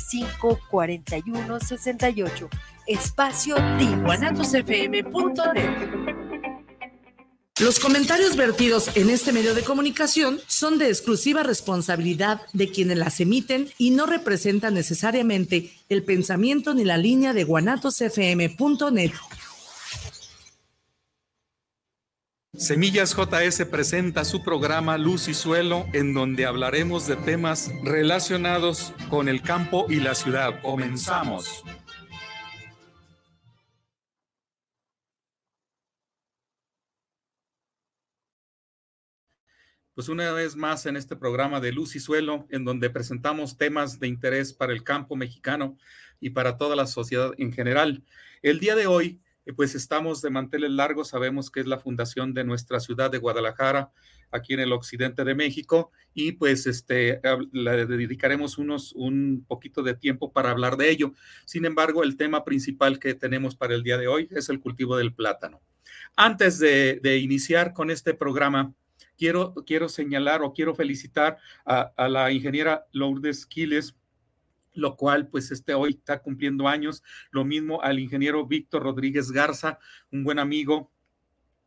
55 41 68. Espacio guanatosfm.net. Los comentarios vertidos en este medio de comunicación son de exclusiva responsabilidad de quienes las emiten y no representan necesariamente el pensamiento ni la línea de guanatosfm.net. Semillas JS presenta su programa Luz y Suelo, en donde hablaremos de temas relacionados con el campo y la ciudad. Comenzamos. Pues una vez más en este programa de Luz y Suelo, en donde presentamos temas de interés para el campo mexicano y para toda la sociedad en general. El día de hoy, pues estamos de manteles largos, sabemos que es la fundación de nuestra ciudad de Guadalajara, aquí en el occidente de México, y pues este, le dedicaremos unos, un poquito de tiempo para hablar de ello. Sin embargo, el tema principal que tenemos para el día de hoy es el cultivo del plátano. Antes de, de iniciar con este programa, quiero, quiero señalar o quiero felicitar a, la ingeniera Lourdes Quiles, lo cual pues este hoy está cumpliendo años. Lo mismo al ingeniero Víctor Rodríguez Garza, un buen amigo,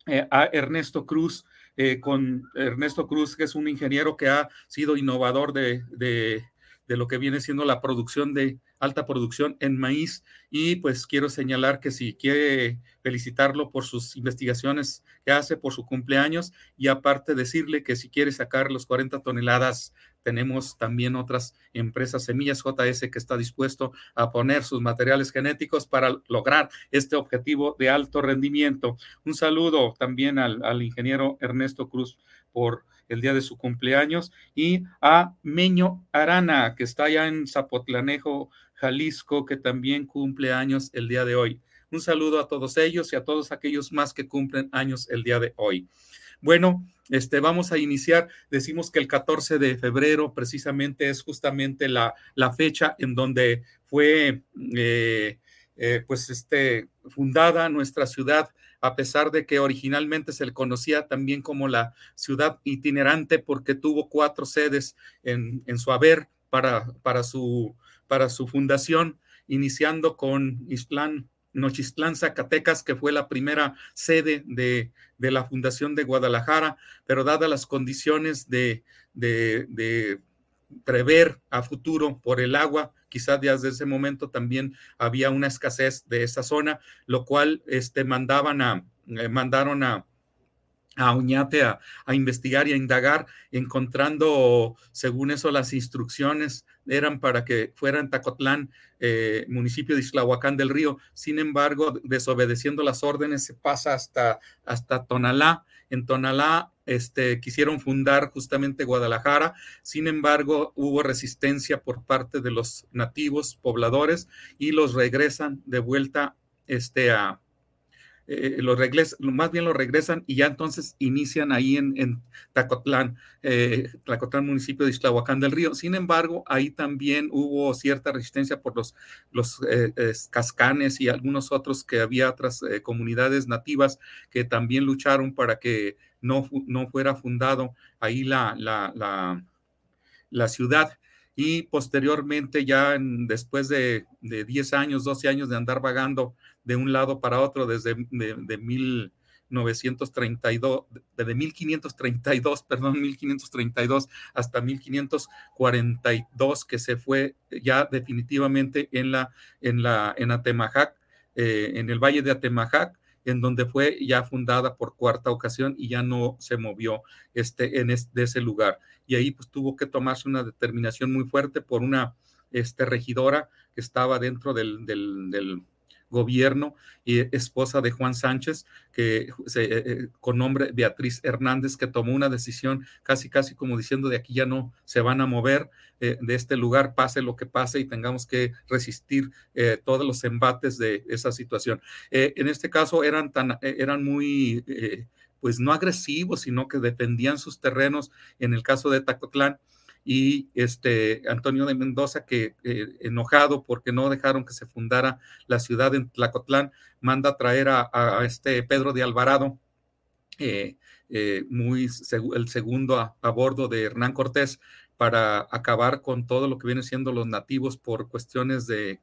eh, a Ernesto Cruz, eh, con Ernesto Cruz, que es un ingeniero que ha sido innovador de, de, de, lo que viene siendo la producción de alta producción en maíz. Y pues quiero señalar que si quiere felicitarlo por sus investigaciones que hace, por su cumpleaños, y aparte decirle que si quiere sacar los 40 toneladas, tenemos también otras empresas, Semillas JS, que está dispuesto a poner sus materiales genéticos para lograr este objetivo de alto rendimiento. Un saludo también al, ingeniero Ernesto Cruz por el día de su cumpleaños y a Meño Arana, que está allá en Zapotlanejo, Jalisco, que también cumple años el día de hoy. Un saludo a todos ellos y a todos aquellos más que cumplen años el día de hoy. Bueno, este, vamos a iniciar. Decimos que el 14 de febrero precisamente es justamente la, la fecha en donde fue eh, eh, pues este, fundada nuestra ciudad, a pesar de que originalmente se le conocía también como la ciudad itinerante porque tuvo cuatro sedes en, en su haber para, para, su, para su fundación, iniciando con Islán, Nochistlán, Zacatecas, que fue la primera sede de, de, la Fundación de Guadalajara, pero dadas las condiciones de, de, prever a futuro por el agua, quizás desde ese momento también había una escasez de esa zona, lo cual este, mandaban a, eh, mandaron a, a Uñate a, investigar y a indagar, encontrando, según eso, las instrucciones eran para que fuera en Tacotlán, eh, municipio de Islahuacán del Río. Sin embargo, desobedeciendo las órdenes, se pasa hasta, hasta Tonalá. En Tonalá este, quisieron fundar justamente Guadalajara. Sin embargo, hubo resistencia por parte de los nativos pobladores y los regresan de vuelta este, a, eh, lo regresan, más bien lo regresan y ya entonces inician ahí en, en Tacotlán, eh, Tacotlán, municipio de Islahuacán del Río. Sin embargo, ahí también hubo cierta resistencia por los, los eh, cascanes y algunos otros que había otras eh, comunidades nativas que también lucharon para que no, no fuera fundado ahí la, la, la ciudad y posteriormente ya después de, de, 10 años, 12 años de andar vagando de un lado para otro desde de, de 1932, desde 1532, perdón, 1532 hasta 1542 que se fue ya definitivamente en la en la en Atemajac, eh, en el Valle de Atemajac en donde fue ya fundada por cuarta ocasión y ya no se movió este, en de ese lugar. Y ahí pues tuvo que tomarse una determinación muy fuerte por una este, regidora que estaba dentro del, del, del gobierno y esposa de Juan Sánchez, que eh, eh, con nombre Beatriz Hernández, que tomó una decisión casi, casi como diciendo de aquí ya no se van a mover eh, de este lugar, pase lo que pase y tengamos que resistir todos los embates de esa situación. En este caso eran, tan, eran muy, pues no agresivos, sino que defendían sus terrenos en el caso de Tacotlán y este Antonio de Mendoza, que eh, enojado porque no dejaron que se fundara la ciudad en Tlacotlán, manda a traer a, este Pedro de Alvarado, eh, eh, muy el segundo a, a, bordo de Hernán Cortés, para acabar con todo lo que vienen siendo los nativos por cuestiones de,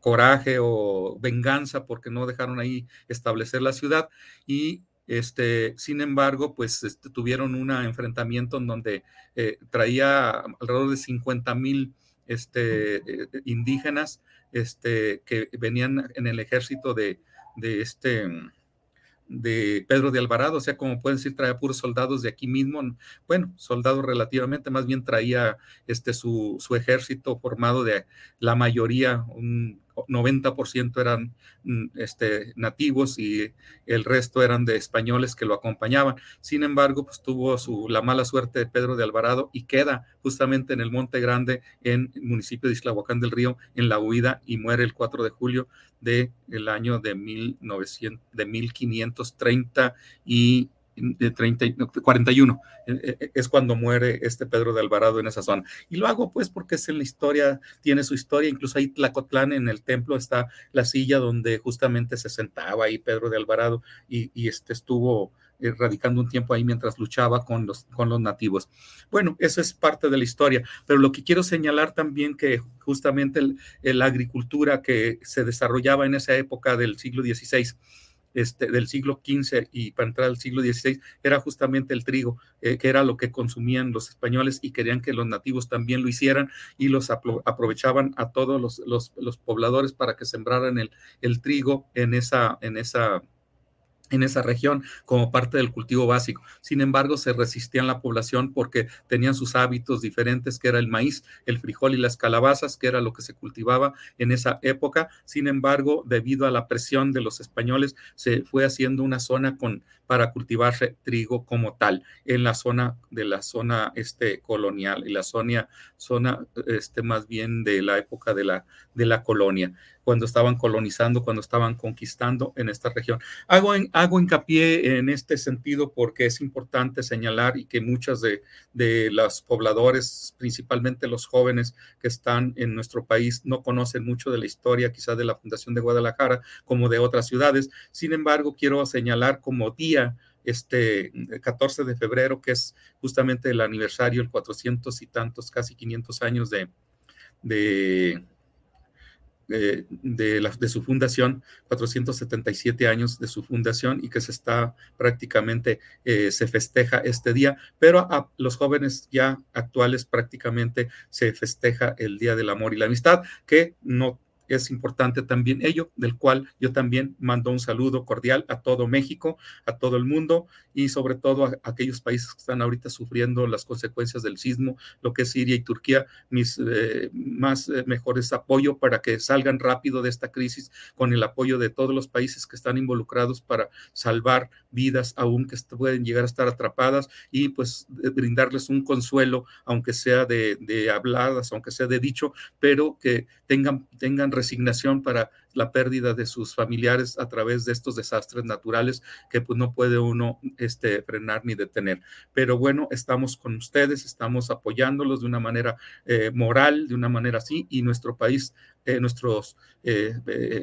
coraje o venganza porque no dejaron ahí establecer la ciudad. Y este, sin embargo, pues este, tuvieron un enfrentamiento en donde eh, traía alrededor de 50 mil este, eh, indígenas este, que venían en el ejército de, de este de Pedro de Alvarado, o sea, como pueden decir, traía puros soldados de aquí mismo, bueno, soldados relativamente, más bien traía este su, su ejército formado de la mayoría, un 90% eran mm, este, nativos y el resto eran de españoles que lo acompañaban. Sin embargo, pues tuvo su, la mala suerte de Pedro de Alvarado y queda justamente en el Monte Grande, en el municipio de Islahuacán del Río, en la huida y muere el 4 de julio del el año de, 1900, de 1530 y de 30, 41, eh, eh, es cuando muere este Pedro de Alvarado en esa zona. Y lo hago pues porque es en la historia, tiene su historia, incluso ahí Tlacotlán en el templo está la silla donde justamente se sentaba ahí Pedro de Alvarado y, y este estuvo eh, radicando un tiempo ahí mientras luchaba con los, con los nativos. Bueno, eso es parte de la historia, pero lo que quiero señalar también que justamente la agricultura que se desarrollaba en esa época del siglo XVI, este, del siglo XV y para entrar al siglo XVI era justamente el trigo, eh, que era lo que consumían los españoles y querían que los nativos también lo hicieran y los aprovechaban a todos los, los, los pobladores para que sembraran el, el trigo en esa, en esa en esa región como parte del cultivo básico. Sin embargo, se resistían la población porque tenían sus hábitos diferentes, que era el maíz, el frijol y las calabazas, que era lo que se cultivaba en esa época. Sin embargo, debido a la presión de los españoles, se fue haciendo una zona con para cultivarse trigo como tal en la zona de la zona este colonial y la zona zona este más bien de la época de la de la colonia cuando estaban colonizando, cuando estaban conquistando en esta región. Hago, hago hincapié en este sentido porque es importante señalar y que muchos de, de los pobladores, principalmente los jóvenes que están en nuestro país, no conocen mucho de la historia quizás de la Fundación de Guadalajara como de otras ciudades. Sin embargo, quiero señalar como día este 14 de febrero, que es justamente el aniversario, el 400 y tantos, casi 500 años de, de, eh, de, la, de, su fundación, 477 años de su fundación y que se está prácticamente, eh, se festeja este día, pero a los jóvenes ya actuales prácticamente se festeja el Día del Amor y la Amistad, que no es importante también ello, del cual yo también mando un saludo cordial a todo México, a todo el mundo y sobre todo a, aquellos países que están ahorita sufriendo las consecuencias del sismo, lo que es Siria y Turquía, mis eh, más eh, mejores apoyo para que salgan rápido de esta crisis con el apoyo de todos los países que están involucrados para salvar vidas aún que pueden llegar a estar atrapadas y pues brindarles un consuelo, aunque sea de, de habladas, aunque sea de dicho, pero que tengan, tengan resignación para la pérdida de sus familiares a través de estos desastres naturales que pues no puede uno este, frenar ni detener. Pero bueno, estamos con ustedes, estamos apoyándolos de una manera eh, moral, de una manera así, y nuestro país, eh, nuestro eh,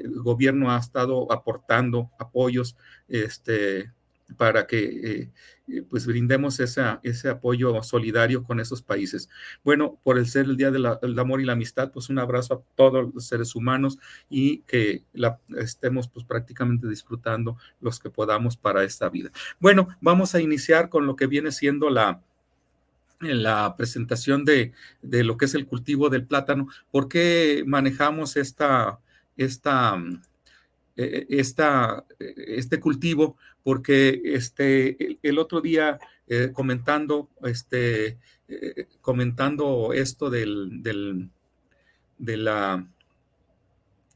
gobierno ha estado aportando apoyos, este, para que eh, eh, pues brindemos ese apoyo solidario con esos países. Bueno, por el ser el Día del Amor y la Amistad, pues un abrazo a todos los seres humanos y que estemos pues prácticamente disfrutando los que podamos para esta vida. Bueno, vamos a iniciar con lo que viene siendo la, la presentación de, de lo que es el cultivo del plátano. ¿Por qué manejamos esta, esta esta, eh, este cultivo, porque este, el, otro día eh, comentando, este, comentando esto del, del, de la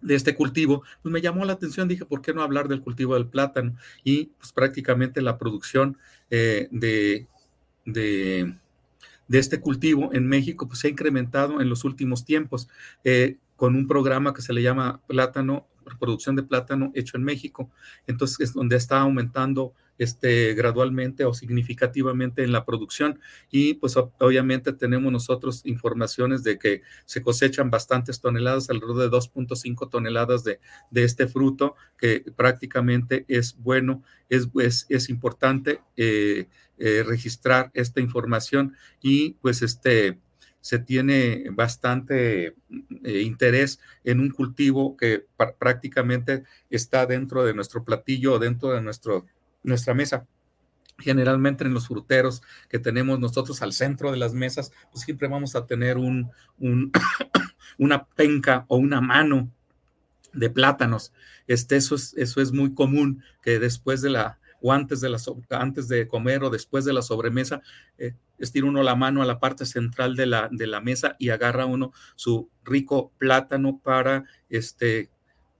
de este cultivo, pues me llamó la atención, dije, ¿por qué no hablar del cultivo del plátano? Y pues prácticamente la producción de, de, de, este cultivo en México pues se ha incrementado en los últimos tiempos con un programa que se le llama Plátano producción de plátano hecho en México. Entonces es donde está aumentando este, gradualmente o significativamente en la producción y pues obviamente tenemos nosotros informaciones de que se cosechan bastantes toneladas, alrededor de 2.5 toneladas de, de, este fruto que prácticamente es bueno, es, es, es importante eh, eh, registrar esta información y pues este se tiene bastante eh, interés en un cultivo que prácticamente está dentro de nuestro platillo, dentro de nuestro nuestra mesa. Generalmente en los fruteros que tenemos nosotros al centro de las mesas, pues siempre vamos a tener un, una penca o una mano de plátanos. Este, eso, es, eso es muy común que después de la, o antes de, la, antes de comer o después de la sobremesa, eh, estira uno la mano a la parte central de la, de la mesa y agarra uno su rico plátano para este,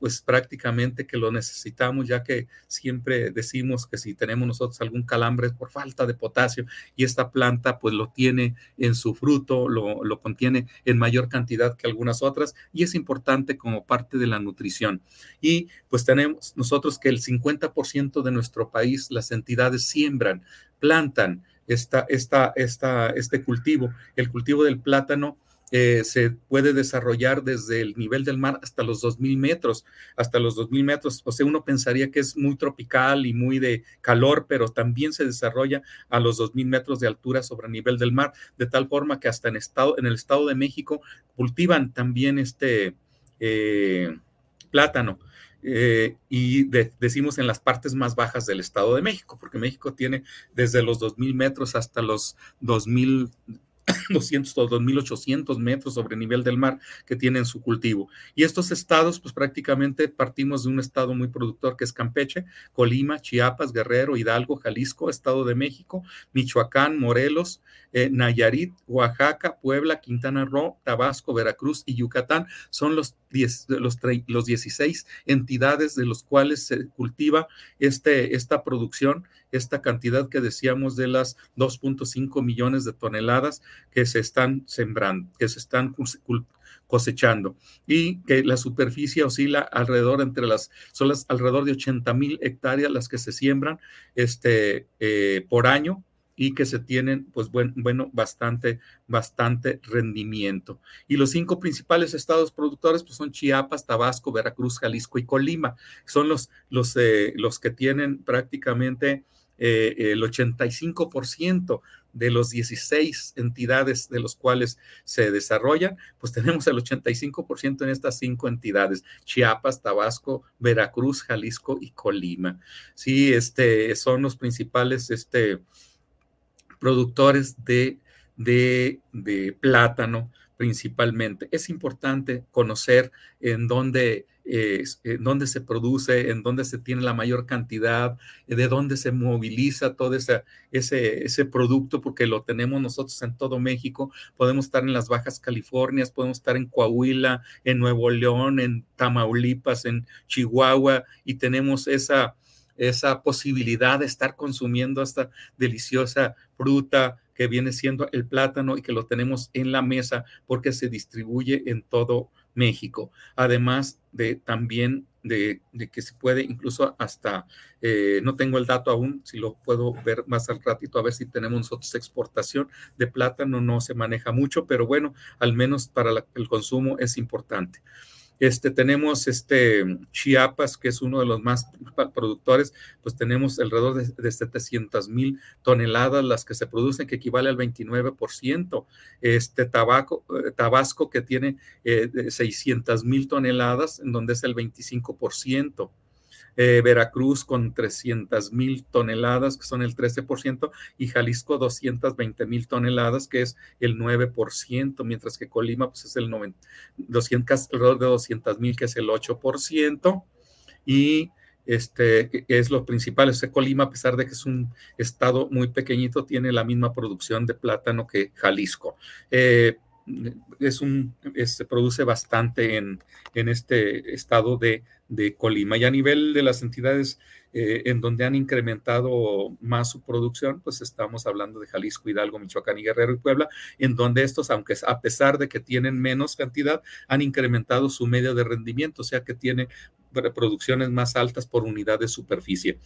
pues prácticamente que lo necesitamos, ya que siempre decimos que si tenemos nosotros algún calambre es por falta de potasio y esta planta pues lo tiene en su fruto, lo, lo contiene en mayor cantidad que algunas otras y es importante como parte de la nutrición. Y pues tenemos nosotros que el 50% de nuestro país las entidades siembran, plantan esta, esta, esta, este cultivo, el cultivo del plátano eh, se puede desarrollar desde el nivel del mar hasta los 2.000 metros, hasta los 2.000 metros. O sea, uno pensaría que es muy tropical y muy de calor, pero también se desarrolla a los 2.000 metros de altura sobre el nivel del mar, de tal forma que hasta en, estado, en el Estado de México cultivan también este eh, plátano. Eh, y decimos en las partes más bajas del Estado de México, porque México tiene desde los 2.000 metros hasta los 2.000 200 o 2.800 metros sobre nivel del mar que tienen su cultivo. Y estos estados, pues prácticamente partimos de un estado muy productor que es Campeche, Colima, Chiapas, Guerrero, Hidalgo, Jalisco, Estado de México, Michoacán, Morelos, eh, Nayarit, Oaxaca, Puebla, Quintana Roo, Tabasco, Veracruz y Yucatán. Son los, 10, los, los 16 entidades de los cuales se cultiva este, esta producción esta cantidad que decíamos de las 2.5 millones de toneladas que se están sembrando, que se están cosechando y que la superficie oscila alrededor entre las, son las alrededor de 80 mil hectáreas las que se siembran este, eh, por año y que se tienen, pues bueno, bueno, bastante, bastante rendimiento. Y los cinco principales estados productores, pues son Chiapas, Tabasco, Veracruz, Jalisco y Colima. Son los, los, eh, los que tienen prácticamente eh, el 85% de los 16 entidades de los cuales se desarrollan, pues tenemos el 85% en estas cinco entidades, Chiapas, Tabasco, Veracruz, Jalisco y Colima. Sí, este, son los principales este, productores de, de, de plátano principalmente. Es importante conocer en dónde eh, dónde se produce, en dónde se tiene la mayor cantidad, eh, de dónde se moviliza todo ese, ese producto, porque lo tenemos nosotros en todo México. Podemos estar en las Bajas Californias, podemos estar en Coahuila, en Nuevo León, en Tamaulipas, en Chihuahua, y tenemos esa, esa posibilidad de estar consumiendo esta deliciosa fruta que viene siendo el plátano y que lo tenemos en la mesa porque se distribuye en todo México. Además de también de, que se puede incluso hasta, eh, no tengo el dato aún, si lo puedo ver más al ratito, a ver si tenemos nosotros exportación de plátano, no se maneja mucho, pero bueno, al menos para el consumo es importante. Este, tenemos este Chiapas, que es uno de los más productores, pues tenemos alrededor de, de 700 mil toneladas las que se producen, que equivale al 29%. Este Tabaco, eh, Tabasco, que tiene eh, 600 mil toneladas, en donde es el 25%. Eh, Veracruz con 300 mil toneladas, que son el 13%, y Jalisco 220 mil toneladas, que es el 9%, mientras que Colima pues es el 90, 200, alrededor de 200 mil, que es el 8%, y este es lo principal. Este Colima, a pesar de que es un estado muy pequeñito, tiene la misma producción de plátano que Jalisco. Eh, es un, se produce bastante en, en este estado de de Colima. Y a nivel de las entidades eh, en donde han incrementado más su producción, pues estamos hablando de Jalisco, Hidalgo, Michoacán y Guerrero y Puebla, en donde estos, aunque a pesar de que tienen menos cantidad, han incrementado su media de rendimiento, o sea que tienen producciones más altas por unidad de superficie.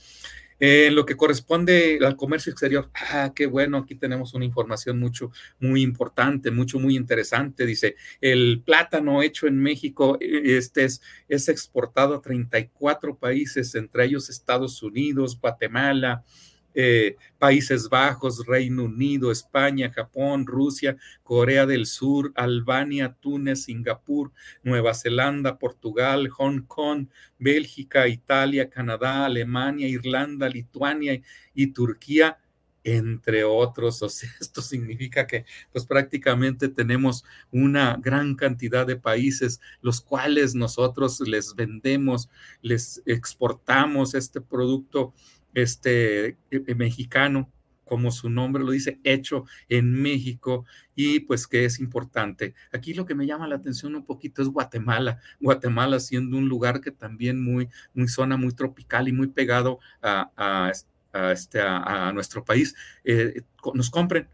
En lo que corresponde al comercio exterior, ah, qué bueno, aquí tenemos una información mucho, muy importante, mucho, muy interesante. Dice, el plátano hecho en México este es, es exportado a 34 países, entre ellos Estados Unidos, Guatemala, eh, Países Bajos, Reino Unido, España, Japón, Rusia, Corea del Sur, Albania, Túnez, Singapur, Nueva Zelanda, Portugal, Hong Kong, Bélgica, Italia, Canadá, Alemania, Irlanda, Lituania y Turquía entre otros. O sea, esto significa que pues prácticamente tenemos una gran cantidad de países los cuales nosotros les vendemos, les exportamos este producto este, e, e, mexicano, como su nombre lo dice, hecho en México y pues que es importante. Aquí lo que me llama la atención un poquito es Guatemala. Guatemala siendo un lugar que también muy, muy zona muy tropical y muy pegado a, a, este, a nuestro país, eh, nos compren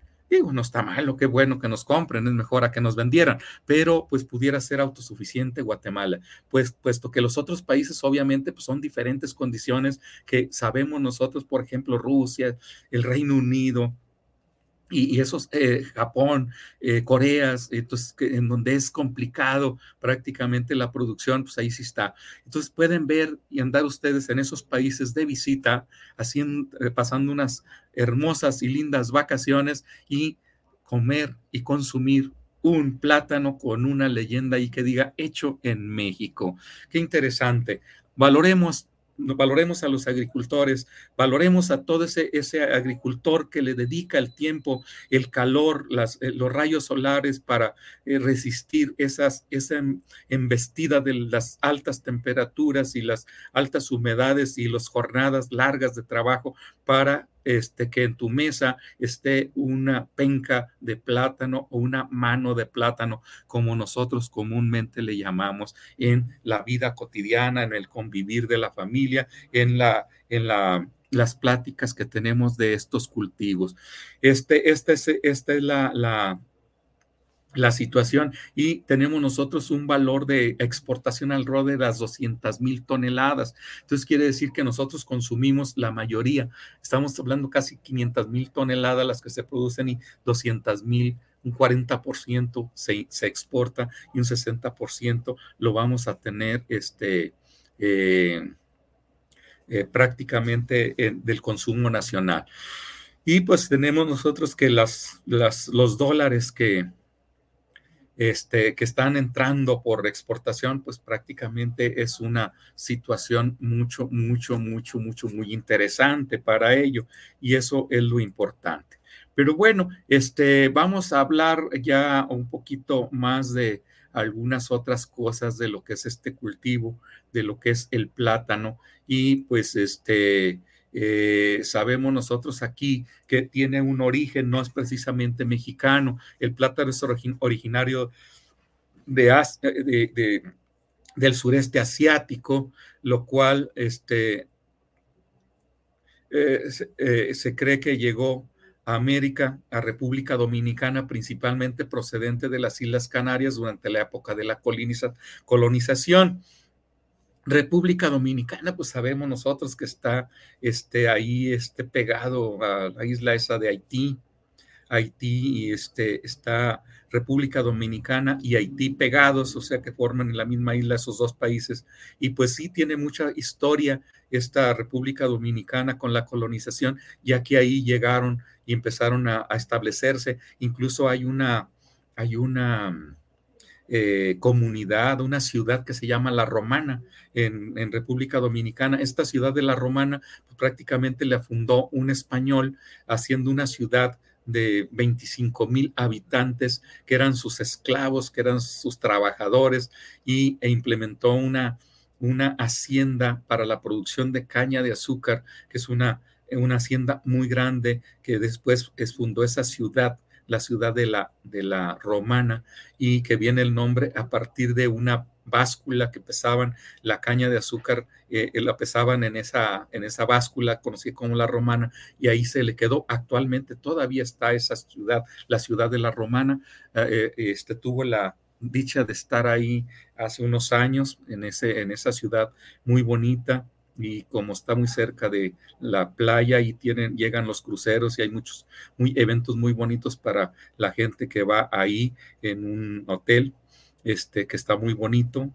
No está malo, qué bueno que nos compren, es mejor a que nos vendieran, pero pues pudiera ser autosuficiente Guatemala, pues puesto que los otros países obviamente pues, son diferentes condiciones que sabemos nosotros, por ejemplo, Rusia, el Reino Unido, y, esos, eh, Japón, eh, Coreas, entonces, en donde es complicado prácticamente la producción, pues ahí sí está. Entonces pueden ver y andar ustedes en esos países de visita, haciendo, eh, pasando unas hermosas y lindas vacaciones y comer y consumir un plátano con una leyenda y que diga hecho en México. Qué interesante. Valoremos valoremos a los agricultores, valoremos a todo ese, ese agricultor que le dedica el tiempo, el calor, las, eh, los rayos solares para eh, resistir esas, esa embestida de las altas temperaturas y las altas humedades y las jornadas largas de trabajo para este, que en tu mesa esté una penca de plátano o una mano de plátano, como nosotros comúnmente le llamamos en la vida cotidiana, en el convivir de la familia, en la, en la las pláticas que tenemos de estos cultivos. Este, este es, esta es la, la la situación y tenemos nosotros un valor de exportación al rode de las 200 mil toneladas. Entonces quiere decir que nosotros consumimos la mayoría. Estamos hablando casi 500 mil toneladas las que se producen y 200 mil, un 40% se, se exporta y un 60% lo vamos a tener este, eh, eh, prácticamente del consumo nacional. Y pues tenemos nosotros que las, las, los dólares que, este, que están entrando por exportación, pues prácticamente es una situación mucho, mucho, mucho, mucho, muy interesante para ello. Y eso es lo importante. Pero bueno, este, vamos a hablar ya un poquito más de algunas otras cosas de lo que es este cultivo, de lo que es el plátano. Y pues este, eh, sabemos nosotros aquí que tiene un origen, no es precisamente mexicano. El plátano es originario de, del sureste asiático, lo cual este, eh, eh, se cree que llegó a América, a República Dominicana, principalmente procedente de las Islas Canarias durante la época de la colonización. República Dominicana, pues sabemos nosotros que está este, ahí este, pegado a la isla esa de Haití. Haití y este, está República Dominicana y Haití pegados, o sea que forman en la misma isla esos dos países. Y pues sí tiene mucha historia esta República Dominicana con la colonización, ya que ahí llegaron y empezaron a, a establecerse. Incluso hay una, hay una, eh, comunidad, una ciudad que se llama La Romana en, República Dominicana. Esta ciudad de La Romana pues, prácticamente la fundó un español haciendo una ciudad de 25 mil habitantes que eran sus esclavos, que eran sus trabajadores y, e implementó una, una hacienda para la producción de caña de azúcar, que es una, una hacienda muy grande que después fundó esa ciudad la ciudad de la, de la romana y que viene el nombre a partir de una báscula que pesaban la caña de azúcar, eh, eh, la pesaban en esa, en esa báscula conocida como la romana y ahí se le quedó. Actualmente todavía está esa ciudad, la ciudad de la romana, eh, este, tuvo la dicha de estar ahí hace unos años en, ese, en esa ciudad muy bonita y como está muy cerca de la playa y tienen, llegan los cruceros y hay muchos muy, eventos muy bonitos para la gente que va ahí en un hotel, este, que está muy bonito,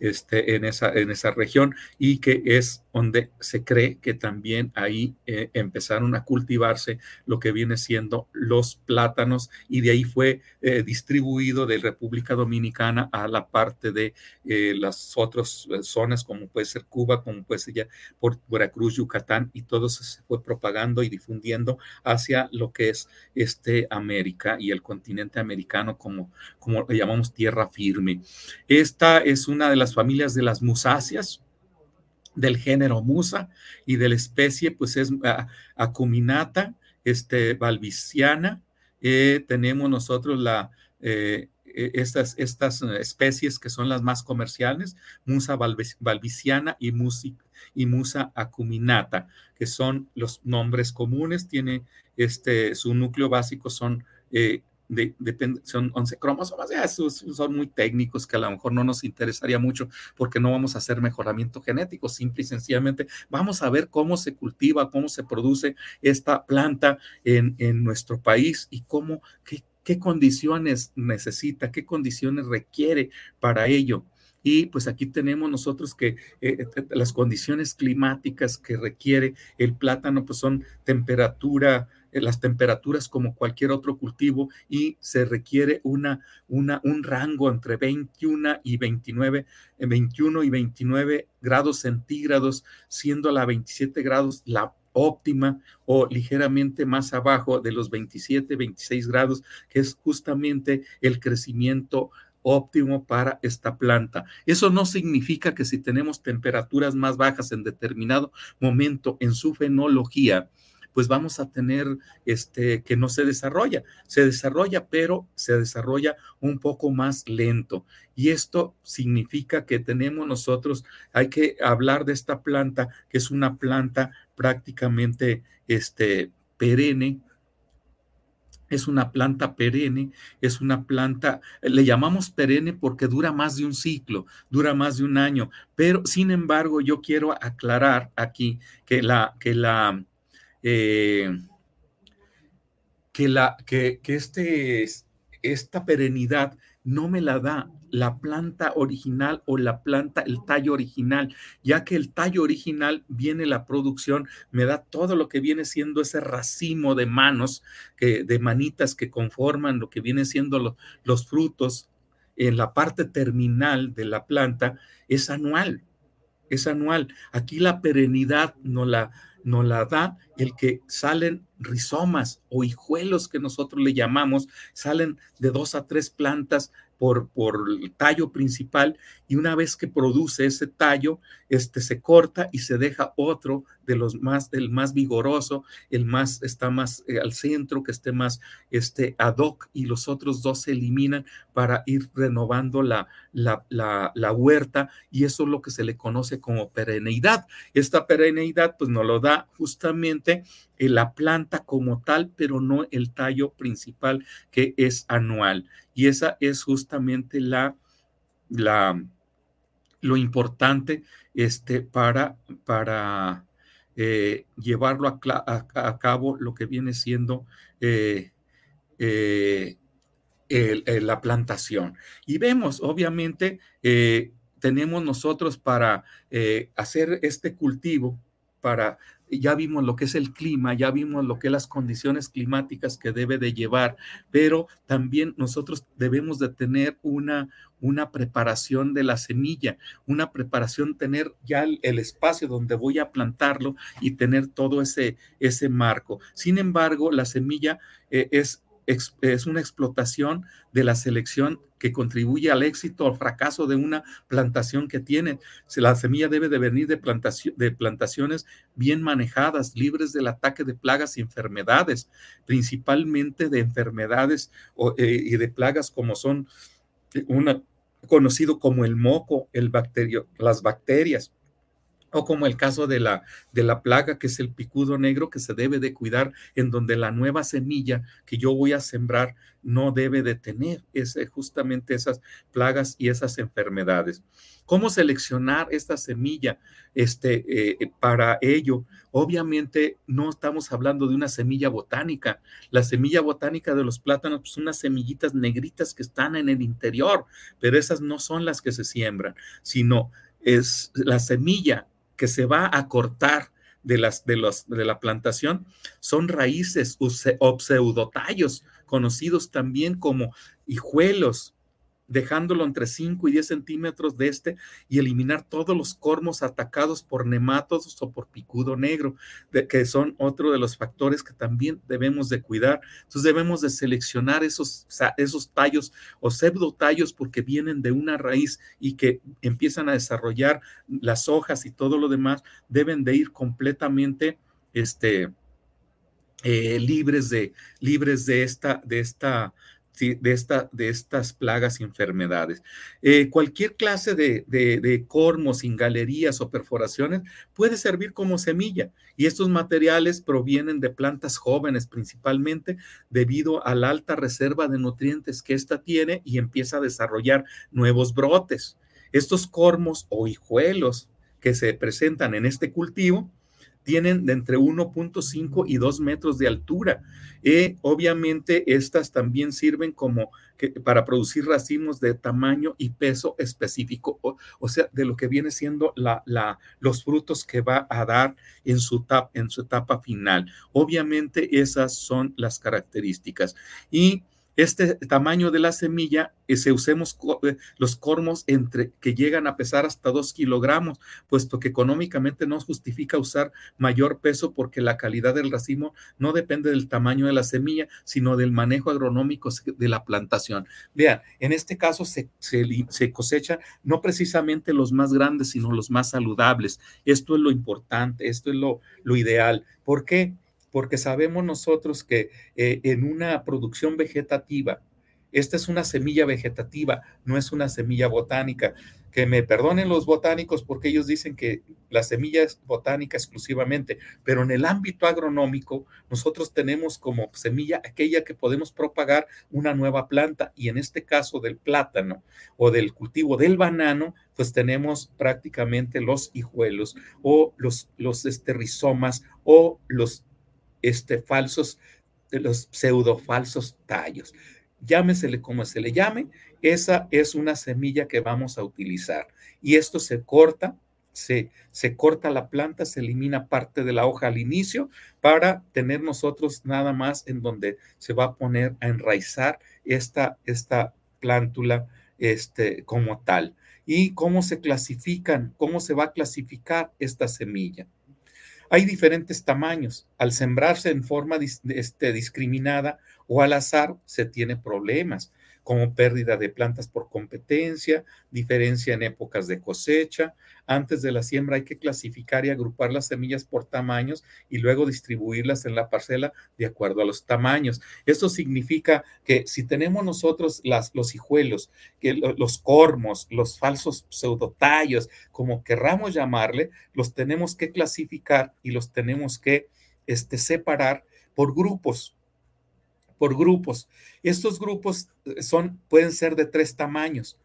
este, en, esa, en esa región y que es donde se cree que también ahí eh, empezaron a cultivarse lo que viene siendo los plátanos y de ahí fue eh, distribuido de República Dominicana a la parte de eh, las otras zonas como puede ser Cuba, como puede ser ya por Veracruz, Yucatán y todo se fue propagando y difundiendo hacia lo que es este América y el continente americano como, como le llamamos tierra firme. Esta es una de las familias de las musáceas, del género musa y de la especie, pues es ah, acuminata, este, valviciana. Eh, tenemos nosotros la, eh, e, estas, estas especies que son las más comerciales, musa valviciana y, y musa acuminata, que son los nombres comunes. Tiene este, su núcleo básico son eh, de, son 11 cromosomas, ya son muy técnicos que a lo mejor no nos interesaría mucho porque no vamos a hacer mejoramiento genético, simple y sencillamente vamos a ver cómo se cultiva, cómo se produce esta planta en, en nuestro país y cómo, qué, condiciones necesita, qué condiciones requiere para ello. Y pues aquí tenemos nosotros que eh, eh, las condiciones climáticas que requiere el plátano, pues son temperatura, las temperaturas como cualquier otro cultivo y se requiere una, una, un rango entre 21 y 29, 21 y 29 grados centígrados, siendo la 27 grados la óptima o ligeramente más abajo de los 27, 26 grados, que es justamente el crecimiento óptimo para esta planta. Eso no significa que si tenemos temperaturas más bajas en determinado momento en su fenología, pues vamos a tener este que no se desarrolla, se desarrolla, pero se desarrolla un poco más lento. Y esto significa que tenemos nosotros, hay que hablar de esta planta, que es una planta prácticamente este perenne, es una planta perenne, es una planta, le llamamos perenne porque dura más de un ciclo, dura más de un año, pero sin embargo yo quiero aclarar aquí que la, que la, eh, que, la, que, que este, esta perenidad no me la da la planta original o la planta, el tallo original, ya que el tallo original viene la producción, me da todo lo que viene siendo ese racimo de manos, que, de manitas que conforman lo que viene siendo los frutos en la parte terminal de la planta, es anual, es anual. Aquí la perenidad no la, no la da el que salen rizomas o hijuelos que nosotros le llamamos, salen de dos a tres plantas por, por el tallo principal y una vez que produce ese tallo, este se corta y se deja otro de los más, el más vigoroso, el más, está más eh, al centro, que esté más este, ad hoc y los otros dos se eliminan para ir renovando la, la, la, huerta y eso es lo que se le conoce como perenneidad. Esta perenneidad pues nos lo da justamente la planta como tal, pero no el tallo principal que es anual. Y esa es justamente la, la, lo importante este, para, para eh, llevarlo a, cabo lo que viene siendo eh, eh, la plantación. Y vemos, obviamente, tenemos nosotros para hacer este cultivo, para ya vimos lo que es el clima, ya vimos lo que es las condiciones climáticas que debe de llevar, pero también nosotros debemos de tener una, una preparación de la semilla, una preparación, tener ya el, espacio donde voy a plantarlo y tener todo ese, ese marco. Sin embargo, la semilla eh, es es una explotación de la selección que contribuye al éxito o fracaso de una plantación que tiene. La semilla debe de venir de, de plantaciones bien manejadas, libres del ataque de plagas y enfermedades, principalmente de enfermedades eh, y de plagas como son una, conocido como el moco, el bacterio, las bacterias o como el caso de la, de la plaga, que es el picudo negro, que se debe de cuidar, en donde la nueva semilla que yo voy a sembrar no debe de tener ese, justamente esas plagas y esas enfermedades. ¿Cómo seleccionar esta semilla este, eh, para ello? Obviamente no estamos hablando de una semilla botánica. La semilla botánica de los plátanos pues, son unas semillitas negritas que están en el interior, pero esas no son las que se siembran, sino es la semilla que se va a cortar de, las, de, los, de la plantación son raíces o pseudotallos, conocidos también como hijuelos, dejándolo entre 5 y 10 centímetros de este y eliminar todos los cormos atacados por nematodos o por picudo negro, que son otro de los factores que también debemos de cuidar. Entonces debemos de seleccionar esos, esos tallos o pseudotallos porque vienen de una raíz y que empiezan a desarrollar las hojas y todo lo demás, deben de ir completamente este, eh, libres, de, libres de esta, de esta de, esta, de estas plagas y enfermedades. Eh, cualquier clase de, de, cormos, galerías o perforaciones puede servir como semilla y estos materiales provienen de plantas jóvenes principalmente debido a la alta reserva de nutrientes que ésta tiene y empieza a desarrollar nuevos brotes. Estos cormos o hijuelos que se presentan en este cultivo tienen de entre 1.5 y 2 metros de altura. Eh, obviamente, estas también sirven como para producir racimos de tamaño y peso específico, o, sea, de lo que viene siendo la, la, los frutos que va a dar en su, en su etapa final. Obviamente, esas son las características. Y este tamaño de la semilla, eh, se usemos eh, los cormos entre que llegan a pesar hasta 2 kilogramos, puesto que económicamente no justifica usar mayor peso porque la calidad del racimo no depende del tamaño de la semilla, sino del manejo agronómico de la plantación. Vean, en este caso se, se, cosecha no precisamente los más grandes, sino los más saludables. Esto es lo importante, esto es lo, lo ideal. ¿Por qué? Porque sabemos nosotros que eh, en una producción vegetativa, esta es una semilla vegetativa, no es una semilla botánica. Que me perdonen los botánicos porque ellos dicen que la semilla es botánica exclusivamente, pero en el ámbito agronómico nosotros tenemos como semilla aquella que podemos propagar una nueva planta y en este caso del plátano o del cultivo del banano, pues tenemos prácticamente los hijuelos o los, los este, o los este, falsos, los pseudo falsos tallos. Llámesele como se le llame, esa es una semilla que vamos a utilizar. Y esto se corta, se, se corta la planta, se elimina parte de la hoja al inicio para tener nosotros nada más en donde se va a poner a enraizar esta, esta plántula este, como tal. ¿Y cómo se clasifican? ¿Cómo se va a clasificar esta semilla? Hay diferentes tamaños. Al sembrarse en forma este, discriminada o al azar, se tiene problemas como pérdida de plantas por competencia, diferencia en épocas de cosecha. Antes de la siembra hay que clasificar y agrupar las semillas por tamaños y luego distribuirlas en la parcela de acuerdo a los tamaños. Esto significa que si tenemos nosotros los hijuelos, que los cormos, los falsos pseudotallos, como querramos llamarle, los tenemos que clasificar y los tenemos que este, separar por grupos por grupos. Estos grupos eh, son, pueden ser de tres tamaños.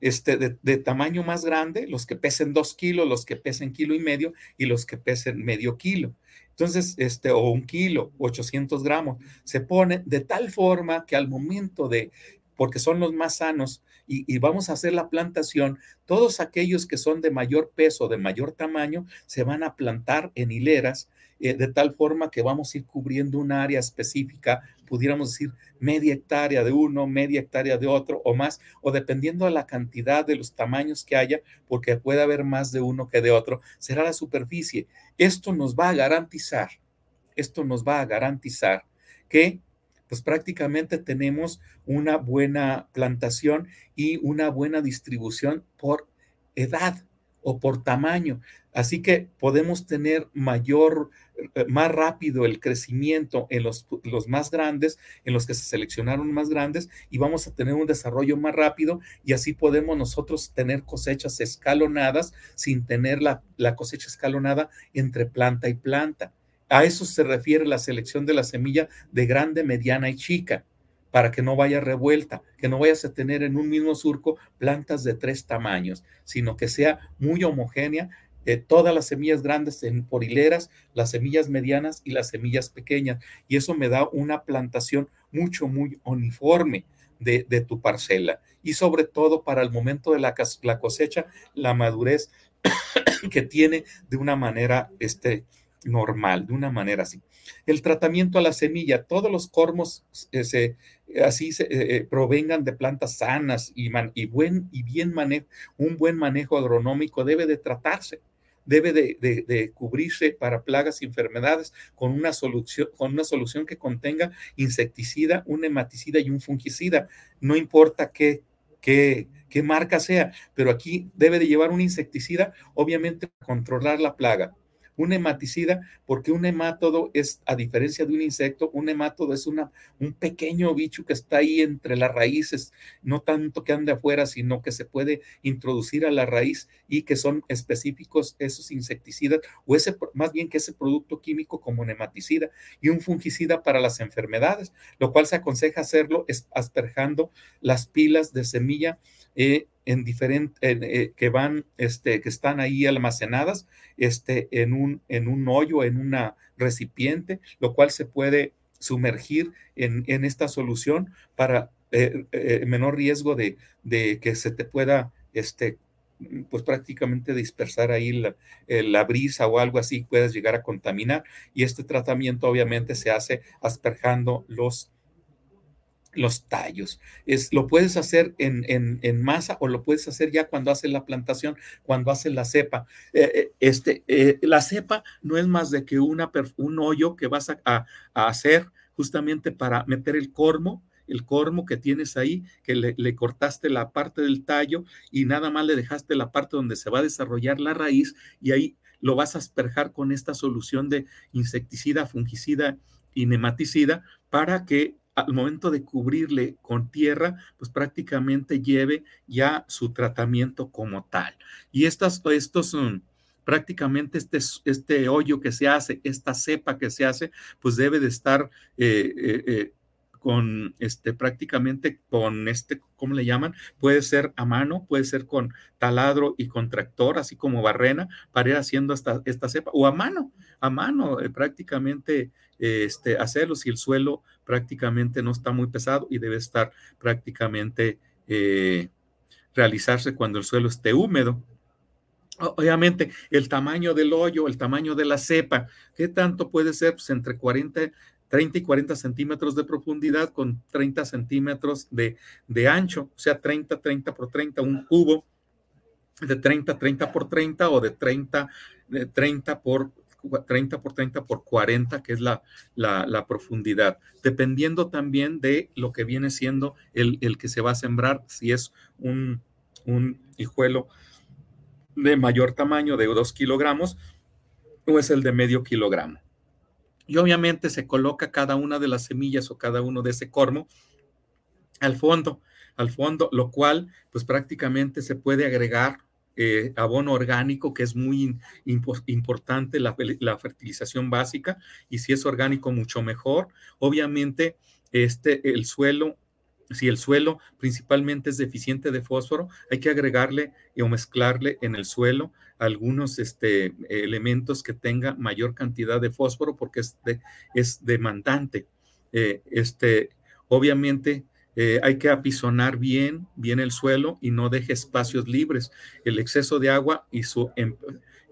Este, de, tamaño más grande, los que pesen dos kilos, los que pesen kilo y medio y los que pesen medio kilo. Entonces, este, o un kilo, 800 gramos, se pone de tal forma que al momento de, porque son los más sanos, y, y, vamos a hacer la plantación, todos aquellos que son de mayor peso, de mayor tamaño, se van a plantar en hileras eh, de tal forma que vamos a ir cubriendo un área específica, pudiéramos decir media hectárea de uno, media hectárea de otro o más, o dependiendo de la cantidad de los tamaños que haya, porque puede haber más de uno que de otro, será la superficie. Esto nos va a garantizar, esto nos va a garantizar que pues prácticamente tenemos una buena plantación y una buena distribución por edad o por tamaño. Así que podemos tener mayor, eh, más rápido el crecimiento en los, los, más grandes, en los que se seleccionaron más grandes, y vamos a tener un desarrollo más rápido y así podemos nosotros tener cosechas escalonadas sin tener la, la cosecha escalonada entre planta y planta. A eso se refiere la selección de la semilla de grande, mediana y chica para que no vaya revuelta, que no vayas a tener en un mismo surco plantas de tres tamaños, sino que sea muy homogénea, eh, todas las semillas grandes en, por hileras, las semillas medianas y las semillas pequeñas. Y eso me da una plantación mucho, muy uniforme de, tu parcela. Y sobre todo para el momento de la, la cosecha, la madurez que tiene de una manera este, normal, de una manera así. El tratamiento a la semilla, todos los cormos eh, se, así se, eh, eh, provengan de plantas sanas y, y, buen, y bien manejo, un buen manejo agronómico debe de tratarse, debe de, de, cubrirse para plagas y enfermedades con una, solución, con una solución que contenga insecticida, un hematicida y un fungicida. No importa qué, qué, qué marca sea, pero aquí debe de llevar un insecticida, obviamente, para controlar la plaga un hematicida, porque un hemátodo es, a diferencia de un insecto, un hemátodo es una, un pequeño bicho que está ahí entre las raíces, no tanto que ande afuera, sino que se puede introducir a la raíz y que son específicos esos insecticidas, o ese, más bien que ese producto químico como un hematicida y un fungicida para las enfermedades, lo cual se aconseja hacerlo asperjando las pilas de semilla eh, en diferente, eh, que van, este, que están ahí almacenadas, este, en un, en un hoyo, en una recipiente, lo cual se puede sumergir en, en esta solución para eh, menor riesgo de, de, que se te pueda, este, pues prácticamente dispersar ahí la, la, brisa o algo así, puedes llegar a contaminar. Y este tratamiento obviamente se hace asperjando los los tallos. Es, lo puedes hacer en, en, masa o lo puedes hacer ya cuando haces la plantación, cuando haces la cepa. Eh, eh, este, eh, la cepa no es más de que una, un hoyo que vas a, a, hacer justamente para meter el cormo, el cormo que tienes ahí, que le, le, cortaste la parte del tallo y nada más le dejaste la parte donde se va a desarrollar la raíz y ahí lo vas a asperjar con esta solución de insecticida, fungicida y nematicida para que al momento de cubrirle con tierra, pues prácticamente lleve ya su tratamiento como tal. Y estas, estos son prácticamente este, este hoyo que se hace, esta cepa que se hace, pues debe de estar eh, eh, eh, con este prácticamente con este, ¿cómo le llaman? Puede ser a mano, puede ser con taladro y con tractor, así como barrena, para ir haciendo esta, esta cepa, o a mano, a mano, prácticamente este, hacerlo si el suelo prácticamente no está muy pesado y debe estar prácticamente eh, realizarse cuando el suelo esté húmedo. Obviamente, el tamaño del hoyo, el tamaño de la cepa, ¿qué tanto puede ser? Pues entre 40, 30 y 40 centímetros de profundidad con 30 centímetros de, de ancho, o sea, 30, 30 por 30, un cubo de 30, 30 por 30 o de 30, de 30 por 30 por 30 por 40, que es la, la, profundidad, dependiendo también de lo que viene siendo el, el, que se va a sembrar, si es un, un hijuelo de mayor tamaño, de 2 kilogramos, o es el de medio kilogramo. Y obviamente se coloca cada una de las semillas o cada uno de ese cormo al fondo, al fondo, lo cual pues prácticamente se puede agregar eh, abono orgánico, que es muy importante la, fertilización básica, y si es orgánico, mucho mejor. Obviamente, este, el suelo, si el suelo principalmente es deficiente de fósforo, hay que agregarle o mezclarle en el suelo algunos este, elementos que tenga mayor cantidad de fósforo porque es, es demandante. Eh, este, obviamente, eh, hay que apisonar bien, bien el suelo y no deje espacios libres. El exceso de agua y su em,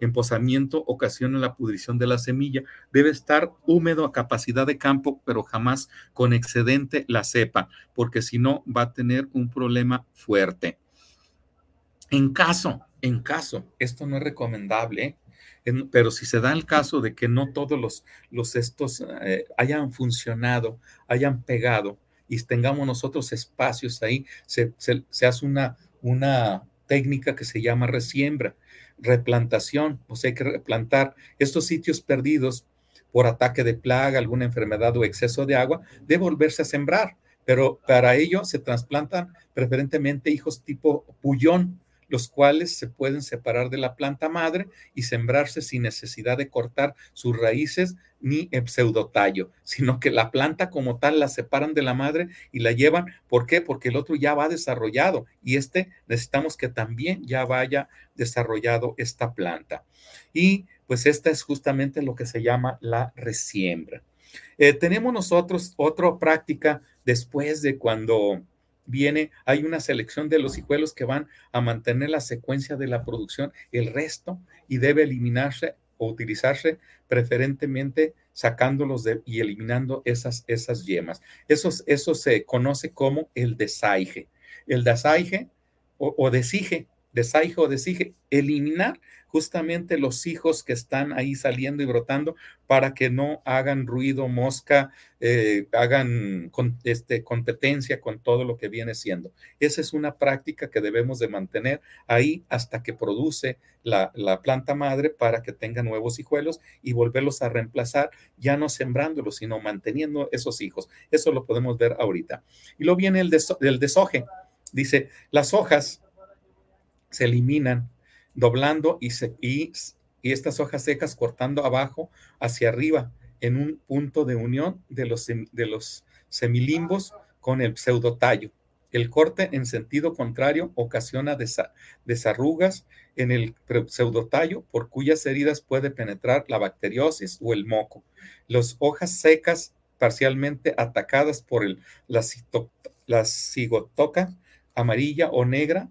emposamiento ocasiona la pudrición de la semilla. Debe estar húmedo a capacidad de campo, pero jamás con excedente la cepa, porque si no va a tener un problema fuerte. En caso, en caso, esto no es recomendable, pero si se da el caso de que no todos los, estos eh, hayan funcionado, hayan pegado, y tengamos nosotros espacios ahí, se, hace una, una técnica que se llama resiembra, replantación, o sea, hay que replantar estos sitios perdidos por ataque de plaga, alguna enfermedad o exceso de agua, de volverse a sembrar. Pero para ello se trasplantan preferentemente hijos tipo puyón, los cuales se pueden separar de la planta madre y sembrarse sin necesidad de cortar sus raíces ni el pseudotallo, sino que la planta como tal la separan de la madre y la llevan. ¿Por qué? Porque el otro ya va desarrollado y este necesitamos que también ya vaya desarrollado esta planta. Y pues esta es justamente lo que se llama la resiembra. Eh, tenemos nosotros otra práctica después de cuando viene, hay una selección de los hijuelos que van a mantener la secuencia de la producción, el resto, y debe eliminarse o utilizarse preferentemente sacándolos de, y eliminando esas, esas yemas. Eso, eso se conoce como el desaige. El desaige o, o desige, desaige o desige, eliminar justamente los hijos que están ahí saliendo y brotando para que no hagan ruido, mosca, eh, hagan con, este, competencia con todo lo que viene siendo. Esa es una práctica que debemos de mantener ahí hasta que produce la, la planta madre para que tenga nuevos hijuelos y volverlos a reemplazar, ya no sembrándolos, sino manteniendo esos hijos. Eso lo podemos ver ahorita. Y luego viene el, el desoje. Dice, las hojas se eliminan doblando y, estas hojas secas cortando abajo hacia arriba en un punto de unión de los, semilimbos con el pseudotallo. El corte en sentido contrario ocasiona desarrugas en el pseudotallo por cuyas heridas puede penetrar la bacteriosis o el moco. Las hojas secas parcialmente atacadas por el, la, la cigotoca amarilla o negra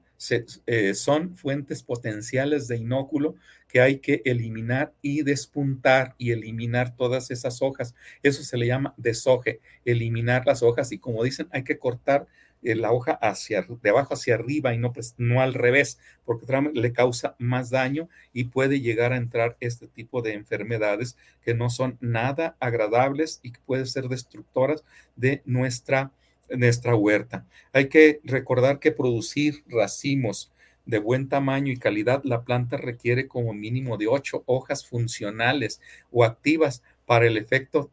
eh, son fuentes potenciales de inóculo que hay que eliminar y despuntar y eliminar todas esas hojas. Eso se le llama desoje, eliminar las hojas y como dicen, hay que cortar eh, la hoja hacia de abajo hacia arriba y no pues no al revés, porque le causa más daño y puede llegar a entrar este tipo de enfermedades que no son nada agradables y que pueden ser destructoras de nuestra nuestra huerta. Hay que recordar que producir racimos de buen tamaño y calidad, la planta requiere como mínimo de ocho hojas funcionales o activas para el efecto,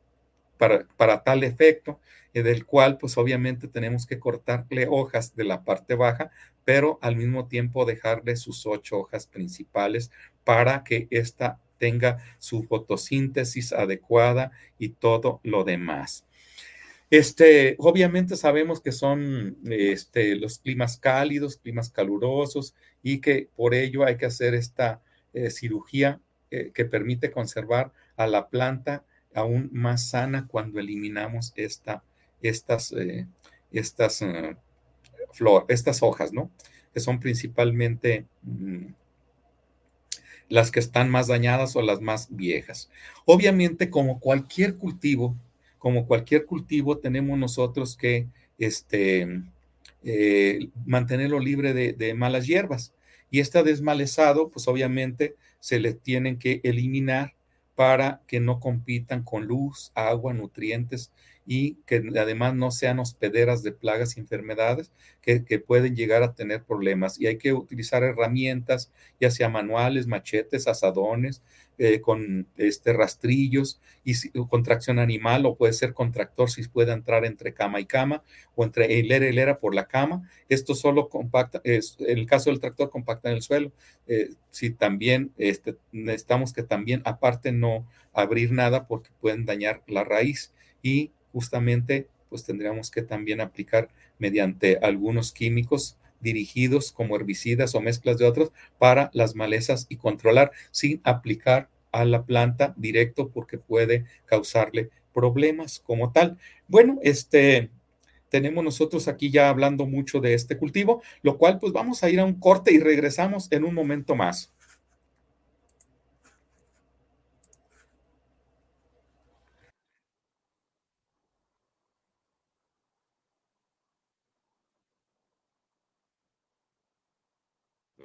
para, para tal efecto, eh, del cual pues obviamente tenemos que cortarle hojas de la parte baja, pero al mismo tiempo dejarle sus ocho hojas principales para que ésta tenga su fotosíntesis adecuada y todo lo demás. Este, obviamente sabemos que son este, los climas cálidos, climas calurosos y que por ello hay que hacer esta eh, cirugía eh, que permite conservar a la planta aún más sana cuando eliminamos esta, estas, eh, estas, estas hojas, ¿no? Que son principalmente mm, las que están más dañadas o las más viejas. Obviamente, como cualquier cultivo, como cualquier cultivo, tenemos nosotros que este, eh, mantenerlo libre de, malas hierbas. Y este desmalezado, pues obviamente se le tienen que eliminar para que no compitan con luz, agua, nutrientes y que además no sean hospederas de plagas y enfermedades que, que, pueden llegar a tener problemas. Y hay que utilizar herramientas, ya sea manuales, machetes, asadones, eh, con este, rastrillos y contracción animal o puede ser contractor si puede entrar entre cama y cama o entre hilera y hilera por la cama. Esto solo compacta, es, en el caso del tractor compacta en el suelo. Eh, si también este, necesitamos que también aparte no abrir nada porque pueden dañar la raíz y justamente pues tendríamos que también aplicar mediante algunos químicos dirigidos como herbicidas o mezclas de otros para las malezas y controlar sin aplicar a la planta directo porque puede causarle problemas como tal. Bueno, este tenemos nosotros aquí ya hablando mucho de este cultivo, lo cual pues vamos a ir a un corte y regresamos en un momento más.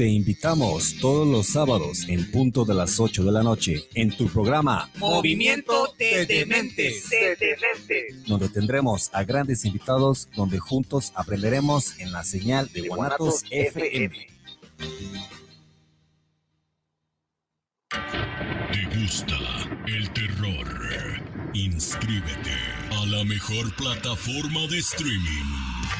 Te invitamos todos los sábados en punto de las 8 de la noche en tu programa Movimiento de Dementes, donde tendremos a grandes invitados donde juntos aprenderemos en la señal de Guanatos FM. ¿Te gusta el terror? Inscríbete a la mejor plataforma de streaming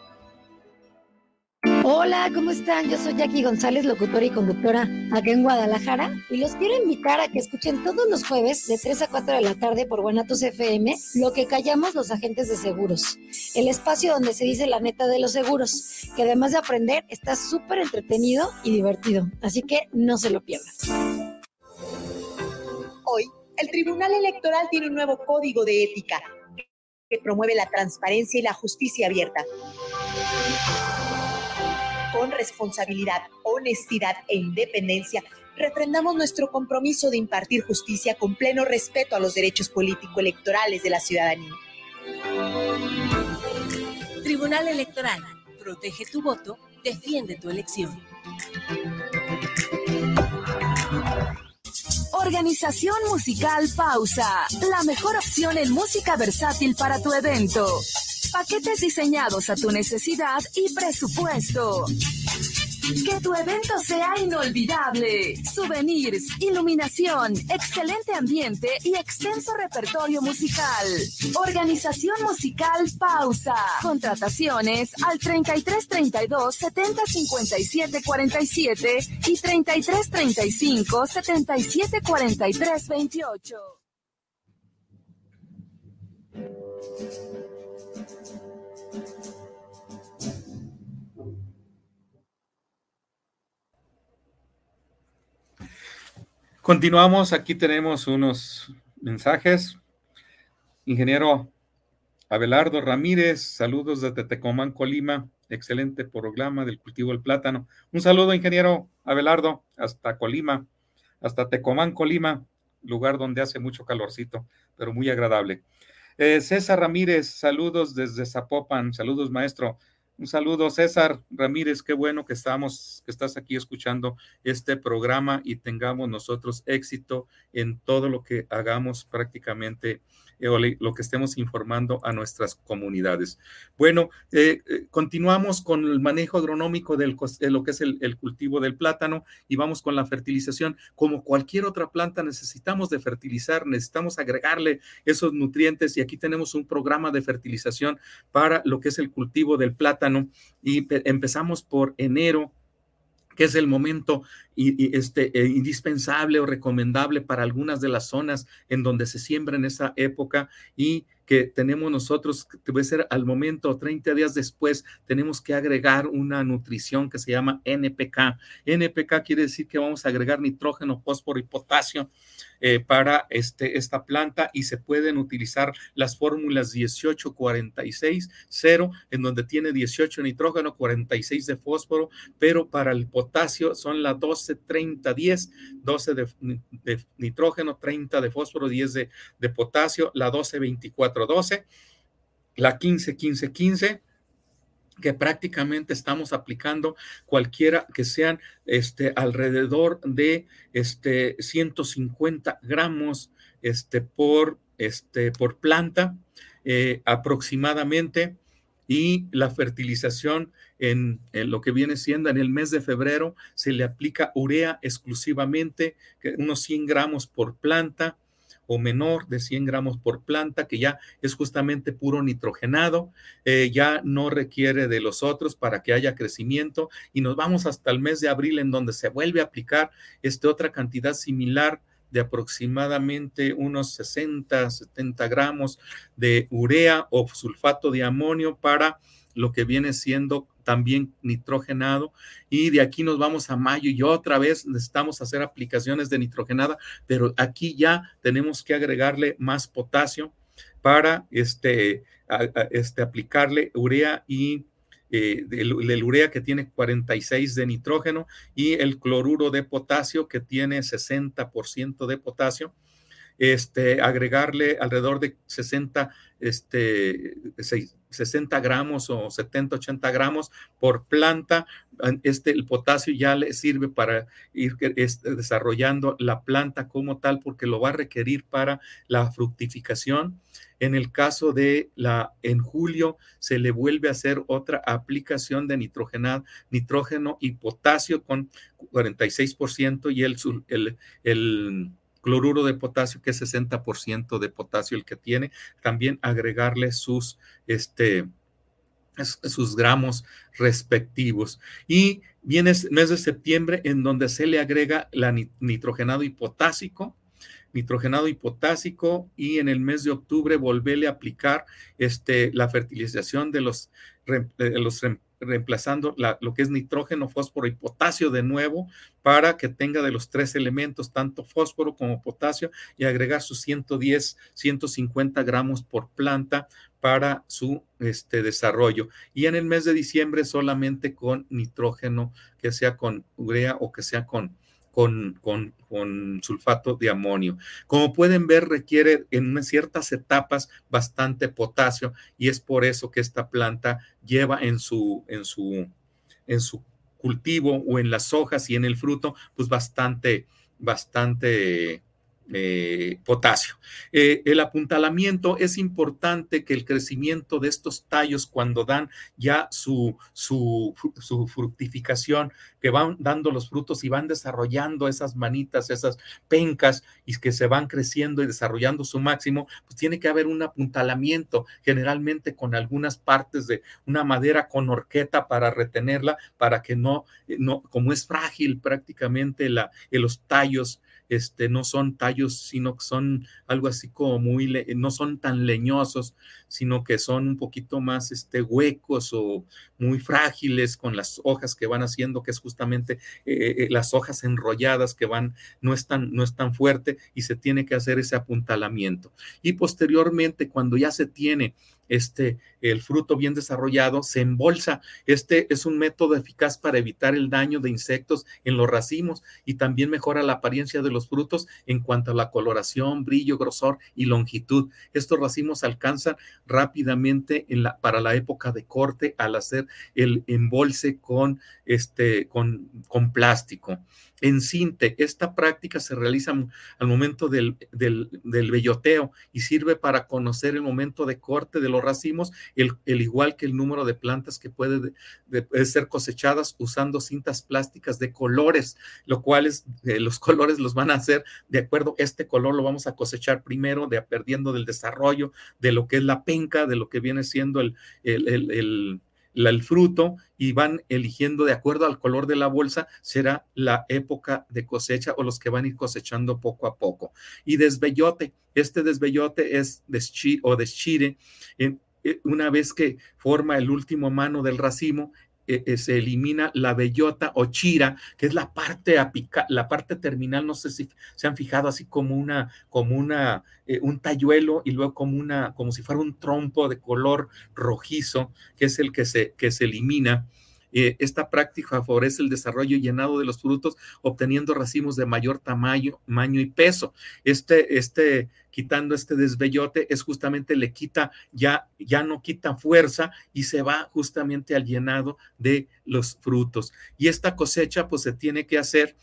Hola, ¿cómo están? Yo soy Jackie González, locutora y conductora acá en Guadalajara y los quiero invitar a que escuchen todos los jueves de 3 a 4 de la tarde por Guanatos FM lo que callamos los agentes de seguros, el espacio donde se dice la neta de los seguros, que además de aprender está súper entretenido y divertido, así que no se lo pierdan. Hoy, el Tribunal Electoral tiene un nuevo código de ética que promueve la transparencia y la justicia abierta con responsabilidad, honestidad e independencia, refrendamos nuestro compromiso de impartir justicia con pleno respeto a los derechos político-electorales de la ciudadanía. Tribunal Electoral. Protege tu voto, defiende tu elección. Organización Musical Pausa, la mejor opción en música versátil para tu evento. Paquetes diseñados a tu necesidad y presupuesto. Que tu evento sea inolvidable. Souvenirs, iluminación, excelente ambiente y extenso repertorio musical. Organización musical Pausa. Contrataciones al 3332 70 57 47 y 3335 77 43 28. Continuamos, aquí tenemos unos mensajes. Ingeniero Abelardo Ramírez, saludos desde Tecomán, Colima. Excelente programa del cultivo del plátano. Un saludo, ingeniero Abelardo, hasta Colima, hasta Tecomán, Colima, lugar donde hace mucho calorcito, pero muy agradable. Eh, César Ramírez, saludos desde Zapopan. Saludos, maestro. Un saludo, César Ramírez, qué bueno que estamos, que estás aquí escuchando este programa y tengamos nosotros éxito en todo lo que hagamos prácticamente lo que estemos informando a nuestras comunidades. Bueno, eh, eh, continuamos con el manejo agronómico de lo que es el, cultivo del plátano y vamos con la fertilización. Como cualquier otra planta, necesitamos de fertilizar, necesitamos agregarle esos nutrientes y aquí tenemos un programa de fertilización para lo que es el cultivo del plátano y empezamos por enero que es el momento este, eh, indispensable o recomendable para algunas de las zonas en donde se siembra en esa época y que tenemos nosotros, que debe ser al momento, 30 días después, tenemos que agregar una nutrición que se llama NPK. NPK quiere decir que vamos a agregar nitrógeno, fósforo y potasio eh, para este, esta planta y se pueden utilizar las fórmulas 18, 46, 0, en donde tiene 18 nitrógeno, 46 de fósforo, pero para el potasio son las 12, 30, 10, 12 de, nitrógeno, 30 de fósforo, 10 de, de potasio, la 12, 24, 12, la 15, 15, 15 que prácticamente estamos aplicando cualquiera que sean este, alrededor de este, 150 gramos este, por, este, por planta eh, aproximadamente y la fertilización en, lo que viene siendo en el mes de febrero se le aplica urea exclusivamente, unos 100 gramos por planta, o menor de 100 gramos por planta, que ya es justamente puro nitrogenado, eh, ya no requiere de los otros para que haya crecimiento y nos vamos hasta el mes de abril en donde se vuelve a aplicar este otra cantidad similar de aproximadamente unos 60, 70 gramos de urea o sulfato de amonio para lo que viene siendo también nitrogenado. Y de aquí nos vamos a mayo y otra vez necesitamos hacer aplicaciones de nitrogenada, pero aquí ya tenemos que agregarle más potasio para este, este aplicarle urea y eh, el, urea que tiene 46 de nitrógeno y el cloruro de potasio que tiene 60% de potasio este, agregarle alrededor de 60, este, 60 gramos o 70, 80 gramos por planta. Este, el potasio ya le sirve para ir desarrollando la planta como tal porque lo va a requerir para la fructificación. En el caso de la, en julio se le vuelve a hacer otra aplicación de nitrogenado, nitrógeno y potasio con 46% y el, cloruro de potasio, que es 60% de potasio el que tiene, también agregarle sus, este, sus gramos respectivos. Y viene el mes de septiembre en donde se le agrega la nitrogenado y potásico, nitrogenado y potásico, y en el mes de octubre volverle a aplicar este, la fertilización de los, de los reemplazando lo que es nitrógeno, fósforo y potasio de nuevo para que tenga de los tres elementos, tanto fósforo como potasio, y agregar sus 110, 150 gramos por planta para su este, desarrollo. Y en el mes de diciembre solamente con nitrógeno, que sea con urea o que sea con con, con, sulfato de amonio. Como pueden ver, requiere en ciertas etapas bastante potasio y es por eso que esta planta lleva en su, en su, en su cultivo o en las hojas y en el fruto, pues bastante, bastante eh, potasio. Eh, el apuntalamiento es importante que el crecimiento de estos tallos cuando dan ya su, su, fructificación, que van dando los frutos y van desarrollando esas manitas, esas pencas y que se van creciendo y desarrollando su máximo, pues tiene que haber un apuntalamiento, generalmente con algunas partes de una madera con horqueta para retenerla, para que no, no como es frágil prácticamente la, los tallos, este, no son tallos, sino que son algo así como muy, no son tan leñosos, sino que son un poquito más este, huecos o muy frágiles con las hojas que van haciendo, que es justamente eh, eh, las hojas enrolladas que van, no es, tan, no es tan fuerte y se tiene que hacer ese apuntalamiento. Y posteriormente, cuando ya se tiene este, el fruto bien desarrollado, se embolsa. Este es un método eficaz para evitar el daño de insectos en los racimos y también mejora la apariencia de los frutos en cuanto a la coloración, brillo, grosor y longitud. Estos racimos alcanzan rápidamente para la época de corte al hacer el embolse con, este, con, con plástico en cinte. Esta práctica se realiza al momento del, del, belloteo y sirve para conocer el momento de corte de los racimos, el, igual que el número de plantas que puede, ser cosechadas usando cintas plásticas de colores, lo cual es, eh, los colores los van a hacer de acuerdo, este color lo vamos a cosechar primero, de perdiendo del desarrollo, de lo que es la penca, de lo que viene siendo el, el el fruto y van eligiendo de acuerdo al color de la bolsa, será la época de cosecha o los que van a ir cosechando poco a poco. Y desbellote, este desbellote es deschire o deschire. Eh, una vez que forma el último mano del racimo, eh, eh, se elimina la bellota o chira, que es la parte apical, la parte terminal, no sé si se han fijado así como una, como una, eh, un talluelo y luego como una, como si fuera un trompo de color rojizo, que es el que se, que se elimina. Esta práctica favorece el desarrollo y llenado de los frutos, obteniendo racimos de mayor tamaño, tamaño y peso. Este, este quitando este desbellote, es justamente le quita, ya, ya no quita fuerza y se va justamente al llenado de los frutos. Y esta cosecha pues se tiene que hacer eh,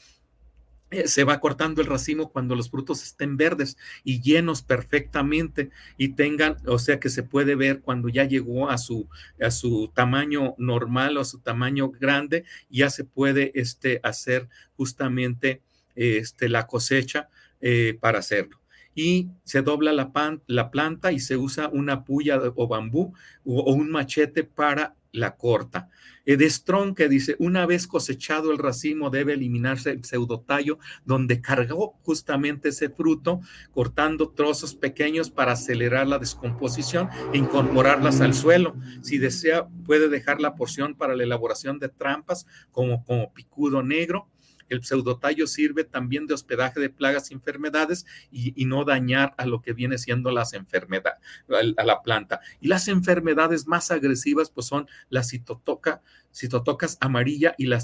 se va cortando el racimo cuando los frutos estén verdes y llenos perfectamente y tengan, o sea que se puede ver cuando ya llegó a su, a su tamaño normal o a su tamaño grande, ya se puede este, hacer justamente este, la cosecha eh, para hacerlo. Y se dobla la, la planta y se usa una puya o bambú o, un machete para la corta. Strong que dice, una vez cosechado el racimo debe eliminarse el pseudotallo donde cargó justamente ese fruto, cortando trozos pequeños para acelerar la descomposición e incorporarlas al suelo. Si desea, puede dejar la porción para la elaboración de trampas como, como picudo negro el pseudotallo sirve también de hospedaje de plagas y enfermedades y, no dañar a lo que viene siendo las enfermedades, a la planta. Y las enfermedades más agresivas pues son la citotoca, citotocas amarilla y la,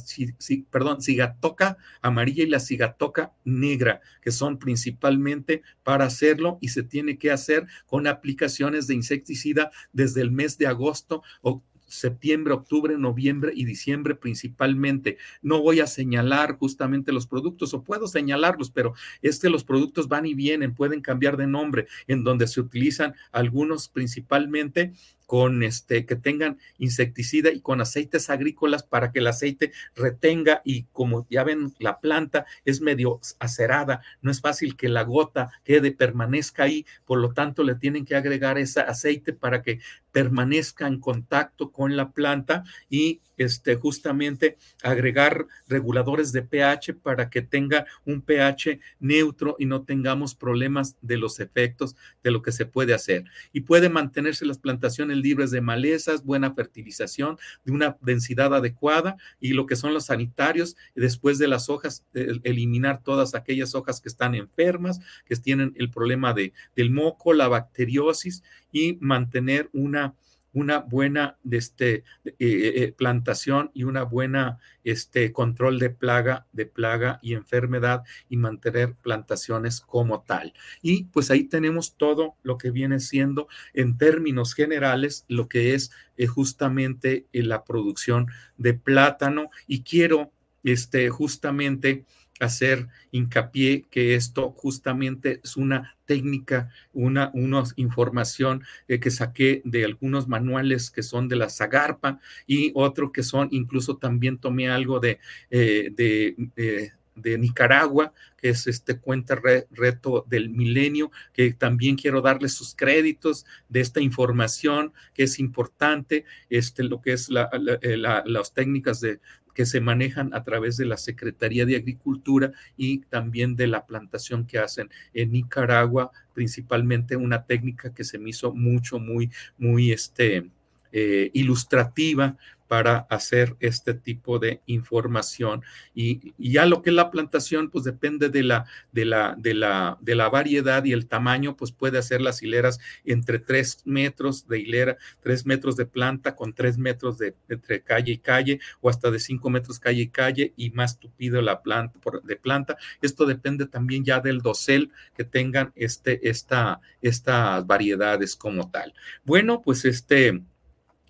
perdón, cigatoca amarilla y la cigatoca negra, que son principalmente para hacerlo y se tiene que hacer con aplicaciones de insecticida desde el mes de agosto o septiembre, octubre, noviembre y diciembre principalmente. No voy a señalar justamente los productos o puedo señalarlos, pero es que los productos van y vienen, pueden cambiar de nombre, en donde se utilizan algunos principalmente con este que tengan insecticida y con aceites agrícolas para que el aceite retenga y como ya ven la planta es medio acerada, no es fácil que la gota quede permanezca ahí, por lo tanto le tienen que agregar ese aceite para que permanezca en contacto con la planta y este, justamente agregar reguladores de pH para que tenga un pH neutro y no tengamos problemas de los efectos de lo que se puede hacer. Y puede mantenerse las plantaciones libres de malezas, buena fertilización, de una densidad adecuada y lo que son los sanitarios, después de las hojas, eliminar todas aquellas hojas que están enfermas, que tienen el problema de, del moco, la bacteriosis y mantener una una buena este, eh, eh, eh, plantación y una buena este, control de plaga, de plaga y enfermedad y mantener plantaciones como tal. Y pues ahí tenemos todo lo que viene siendo en términos generales lo que es justamente la producción de plátano y quiero este, justamente hacer hincapié que esto justamente es una técnica, una, información eh, que saqué de algunos manuales que son de la Zagarpa y otro que son, incluso también tomé algo de, eh, de, de Nicaragua, que es este cuenta reto del milenio, que también quiero darle sus créditos de esta información que es importante, este, lo que es la, eh, las técnicas de, que se manejan a través de la Secretaría de Agricultura y también de la plantación que hacen en Nicaragua, principalmente una técnica que se me hizo mucho, muy, muy este, eh, ilustrativa para hacer este tipo de información. Y, ya lo que es la plantación, pues depende de la, de, la, de, la, de la variedad y el tamaño, pues puede hacer las hileras entre tres metros de hilera, tres metros de planta con tres metros de entre calle y calle, o hasta de cinco metros calle y calle, y más tupido la planta de planta. Esto depende también ya del dosel que tengan este, esta, estas variedades como tal. Bueno, pues este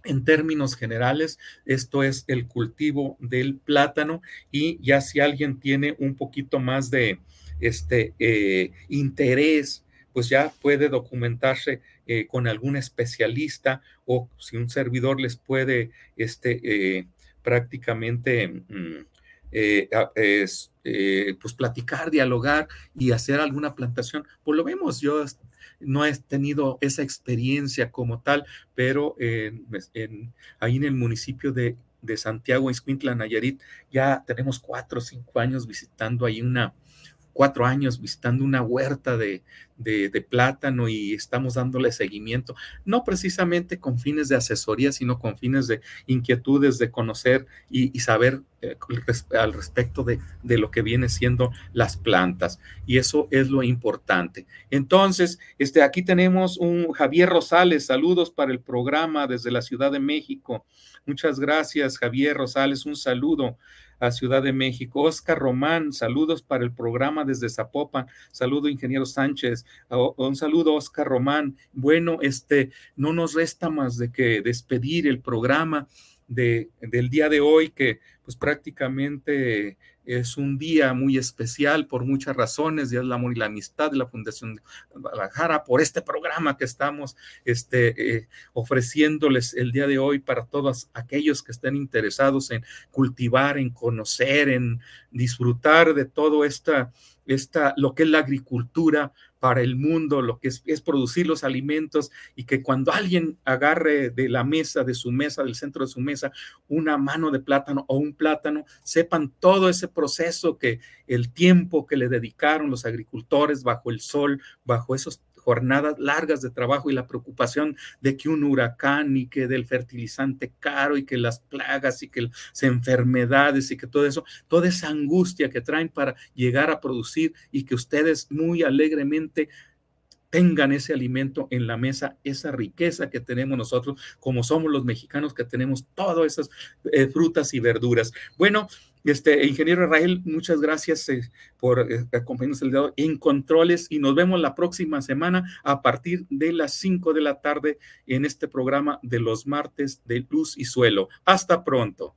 en términos generales, esto es el cultivo del plátano y ya si alguien tiene un poquito más de este eh, interés, pues ya puede documentarse eh, con algún especialista o si un servidor les puede este, eh, prácticamente mm, pues platicar, dialogar y hacer alguna plantación. Pues lo vemos, yo no he tenido esa experiencia como tal, pero pues, ahí en el municipio de, de Santiago, Iscuintla, Nayarit, ya tenemos cuatro o cinco años visitando ahí una, cuatro años visitando una huerta de, plátano y estamos dándole seguimiento, no precisamente con fines de asesoría, sino con fines de inquietudes, de conocer y, saber eh, al respecto de, de, lo que viene siendo las plantas. Y eso es lo importante. Entonces, este, aquí tenemos un Javier Rosales, saludos para el programa desde la Ciudad de México. Muchas gracias, Javier Rosales, un saludo a Ciudad de México. Oscar Román, saludos para el programa desde Zapopan. Saludo, ingeniero Sánchez. Un saludo, Oscar Román. Bueno, este, no nos resta más de que despedir el programa de, del día de hoy, que pues prácticamente es un día muy especial por muchas razones, Día del Amor y la Amistad de la Fundación de Guadalajara, por este programa que estamos este, eh, ofreciéndoles el día de hoy para todos aquellos que estén interesados en cultivar, en conocer, en disfrutar de todo esta, esta, lo que es la agricultura para el mundo, lo que es, producir los alimentos y que cuando alguien agarre de la mesa, de su mesa, del centro de su mesa, una mano de plátano o un plátano, sepan todo ese proceso que el tiempo que le dedicaron los agricultores bajo el sol, bajo esos jornadas largas de trabajo y la preocupación de que un huracán y que del fertilizante caro y que las plagas y que las enfermedades y que todo eso, toda esa angustia que traen para llegar a producir y que ustedes muy alegremente tengan ese alimento en la mesa, esa riqueza que tenemos nosotros, como somos los mexicanos que tenemos todas esas eh, frutas y verduras. Bueno, este, ingeniero Israel, muchas gracias eh, por eh, acompañarnos el día en controles y nos vemos la próxima semana a partir de las 5 de la tarde en este programa de los martes de Luz y Suelo. Hasta pronto.